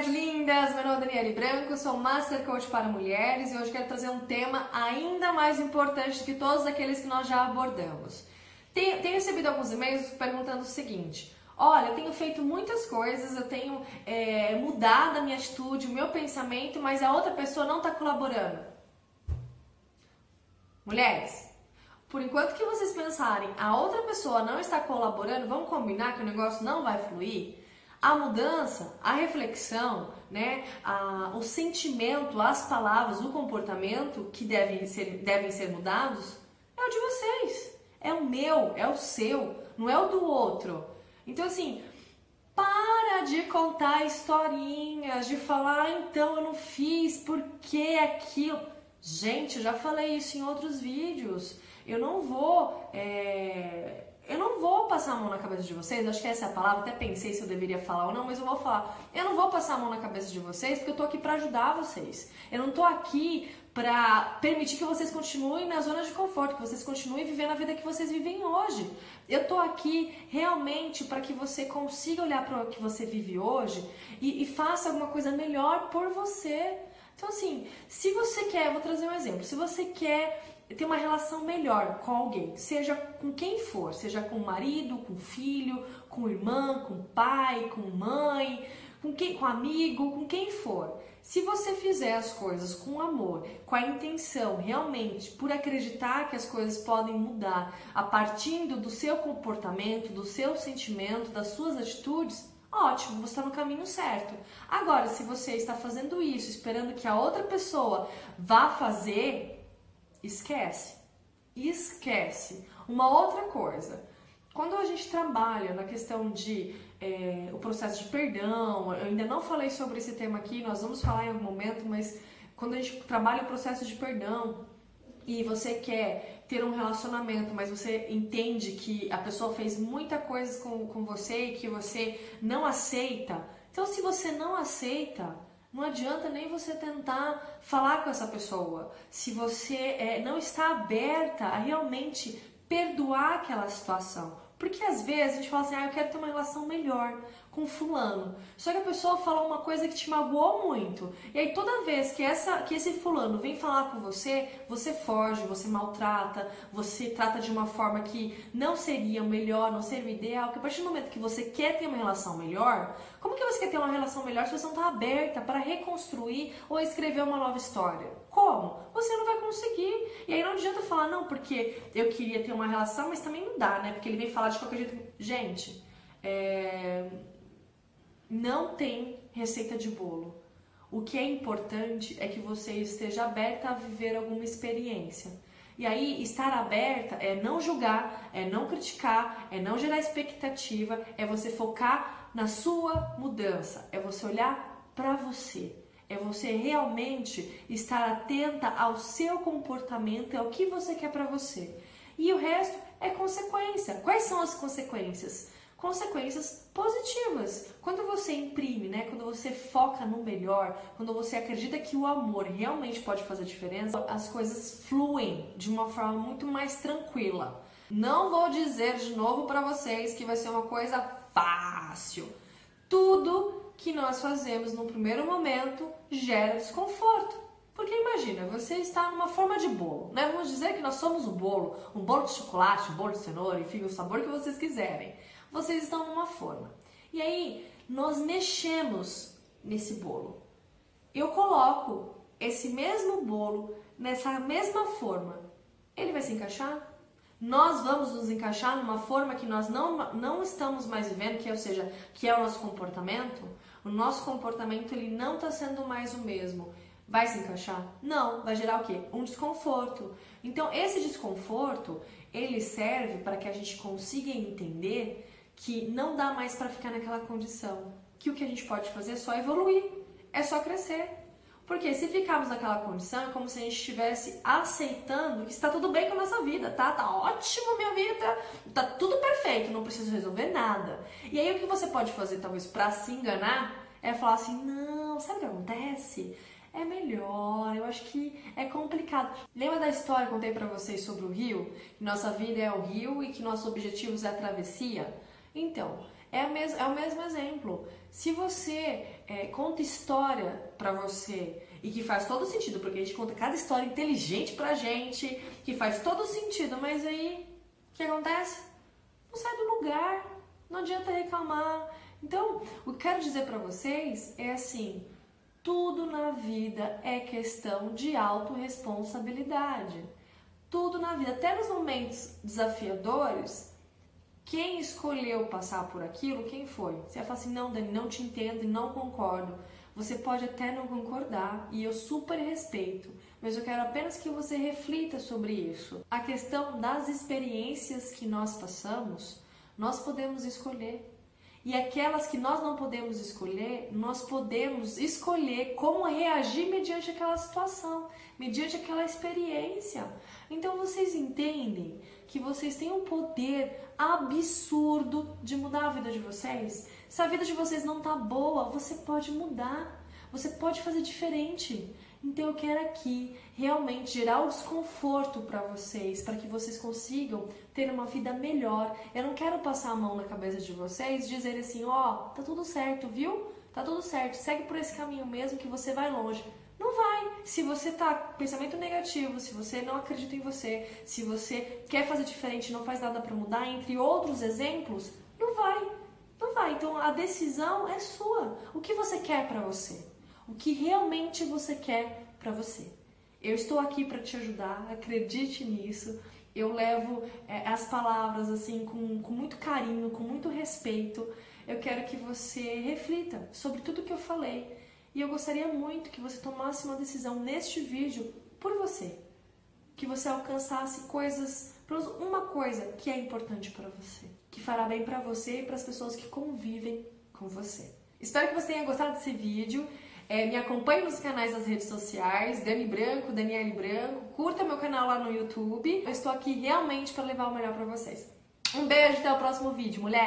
minhas lindas! Meu nome é Daniele Branco, sou Master Coach para mulheres e hoje quero trazer um tema ainda mais importante que todos aqueles que nós já abordamos. Tenho, tenho recebido alguns e-mails perguntando o seguinte: Olha, eu tenho feito muitas coisas, eu tenho é, mudado a minha atitude, o meu pensamento, mas a outra pessoa não está colaborando. Mulheres, por enquanto que vocês pensarem a outra pessoa não está colaborando, vamos combinar que o negócio não vai fluir? A mudança, a reflexão, né, a, o sentimento, as palavras, o comportamento que devem ser, devem ser mudados é o de vocês. É o meu, é o seu, não é o do outro. Então, assim, para de contar historinhas, de falar, ah, então eu não fiz, por que aquilo. Gente, eu já falei isso em outros vídeos. Eu não vou. É eu não vou passar a mão na cabeça de vocês, acho que essa é a palavra, até pensei se eu deveria falar ou não, mas eu vou falar. Eu não vou passar a mão na cabeça de vocês porque eu tô aqui para ajudar vocês. Eu não tô aqui para permitir que vocês continuem na zona de conforto, que vocês continuem vivendo a vida que vocês vivem hoje. Eu tô aqui realmente para que você consiga olhar para o que você vive hoje e, e faça alguma coisa melhor por você. Então, assim, se você quer, vou trazer um exemplo, se você quer ter uma relação melhor com alguém, seja com quem for, seja com o marido, com o filho, com o irmão, com pai, com mãe, com quem, com amigo, com quem for. Se você fizer as coisas com amor, com a intenção realmente, por acreditar que as coisas podem mudar a partir do seu comportamento, do seu sentimento, das suas atitudes, ótimo, você está no caminho certo. Agora, se você está fazendo isso esperando que a outra pessoa vá fazer, Esquece. Esquece. Uma outra coisa. Quando a gente trabalha na questão de é, o processo de perdão, eu ainda não falei sobre esse tema aqui, nós vamos falar em algum momento, mas quando a gente trabalha o processo de perdão e você quer ter um relacionamento, mas você entende que a pessoa fez muita coisa com, com você e que você não aceita, então se você não aceita, não adianta nem você tentar falar com essa pessoa se você é, não está aberta a realmente perdoar aquela situação. Porque às vezes a gente fala assim, ah, eu quero ter uma relação melhor com fulano. Só que a pessoa fala uma coisa que te magoou muito. E aí toda vez que, essa, que esse fulano vem falar com você, você foge, você maltrata, você trata de uma forma que não seria o melhor, não seria o ideal. Porque a partir do momento que você quer ter uma relação melhor, como que você quer ter uma relação melhor se você não está aberta para reconstruir ou escrever uma nova história? Como? Você não vai conseguir. E aí não adianta falar, não, porque eu queria ter uma relação, mas também não dá, né? Porque ele vem falar de qualquer jeito. Gente, é não tem receita de bolo. O que é importante é que você esteja aberta a viver alguma experiência. E aí, estar aberta é não julgar, é não criticar, é não gerar expectativa, é você focar na sua mudança, é você olhar para você, é você realmente estar atenta ao seu comportamento, ao que você quer para você. E o resto é consequência. Quais são as consequências? Consequências positivas. Quando você imprime, né, quando você foca no melhor, quando você acredita que o amor realmente pode fazer diferença, as coisas fluem de uma forma muito mais tranquila. Não vou dizer de novo para vocês que vai ser uma coisa fácil. Tudo que nós fazemos no primeiro momento gera desconforto. Porque imagina, você está numa forma de bolo, né? Vamos dizer que nós somos um bolo, um bolo de chocolate, um bolo de cenoura, enfim, o sabor que vocês quiserem vocês estão numa forma. E aí, nós mexemos nesse bolo. Eu coloco esse mesmo bolo nessa mesma forma. Ele vai se encaixar? Nós vamos nos encaixar numa forma que nós não, não estamos mais vivendo, que é, ou seja, que é o nosso comportamento. O nosso comportamento ele não está sendo mais o mesmo. Vai se encaixar? Não, vai gerar o quê? Um desconforto. Então, esse desconforto, ele serve para que a gente consiga entender que não dá mais para ficar naquela condição, que o que a gente pode fazer é só evoluir, é só crescer. Porque se ficarmos naquela condição, é como se a gente estivesse aceitando que está tudo bem com a nossa vida, tá? Tá ótimo minha vida, tá tudo perfeito, não preciso resolver nada. E aí o que você pode fazer, talvez, para se enganar, é falar assim: não, sabe o que acontece? É melhor, eu acho que é complicado. Lembra da história que eu contei para vocês sobre o rio? Que nossa vida é o rio e que nossos objetivos é a travessia? Então, É, mes é o mesmo exemplo. Se você é, conta história para você e que faz todo sentido, porque a gente conta cada história inteligente pra gente, que faz todo sentido, mas aí o que acontece? Não sai do lugar, não adianta reclamar. Então, o que quero dizer para vocês é assim: tudo na vida é questão de autorresponsabilidade. Tudo na vida, até nos momentos desafiadores, quem escolheu passar por aquilo, quem foi? Você vai falar assim, não, Dani, não te entendo e não concordo. Você pode até não concordar e eu super respeito, mas eu quero apenas que você reflita sobre isso. A questão das experiências que nós passamos, nós podemos escolher. E aquelas que nós não podemos escolher, nós podemos escolher como reagir mediante aquela situação, mediante aquela experiência. Então vocês entendem que vocês têm um poder absurdo de mudar a vida de vocês. Se a vida de vocês não tá boa, você pode mudar. Você pode fazer diferente. Então eu quero aqui realmente gerar o desconforto para vocês, para que vocês consigam ter uma vida melhor. Eu não quero passar a mão na cabeça de vocês e dizer assim, ó, oh, tá tudo certo, viu? Tá tudo certo, segue por esse caminho mesmo que você vai longe. Não vai. Se você tá com pensamento negativo, se você não acredita em você, se você quer fazer diferente, não faz nada para mudar, entre outros exemplos, não vai. Não vai. Então a decisão é sua. O que você quer para você? O que realmente você quer para você? Eu estou aqui para te ajudar, acredite nisso. Eu levo é, as palavras assim com, com muito carinho, com muito respeito. Eu quero que você reflita sobre tudo que eu falei e eu gostaria muito que você tomasse uma decisão neste vídeo por você. Que você alcançasse coisas, uma coisa que é importante para você, que fará bem para você e para as pessoas que convivem com você. Espero que você tenha gostado desse vídeo. É, me acompanhe nos canais das redes sociais, Dani Branco, Daniele Branco. Curta meu canal lá no YouTube. Eu estou aqui realmente para levar o melhor para vocês. Um beijo, até o próximo vídeo, mulher!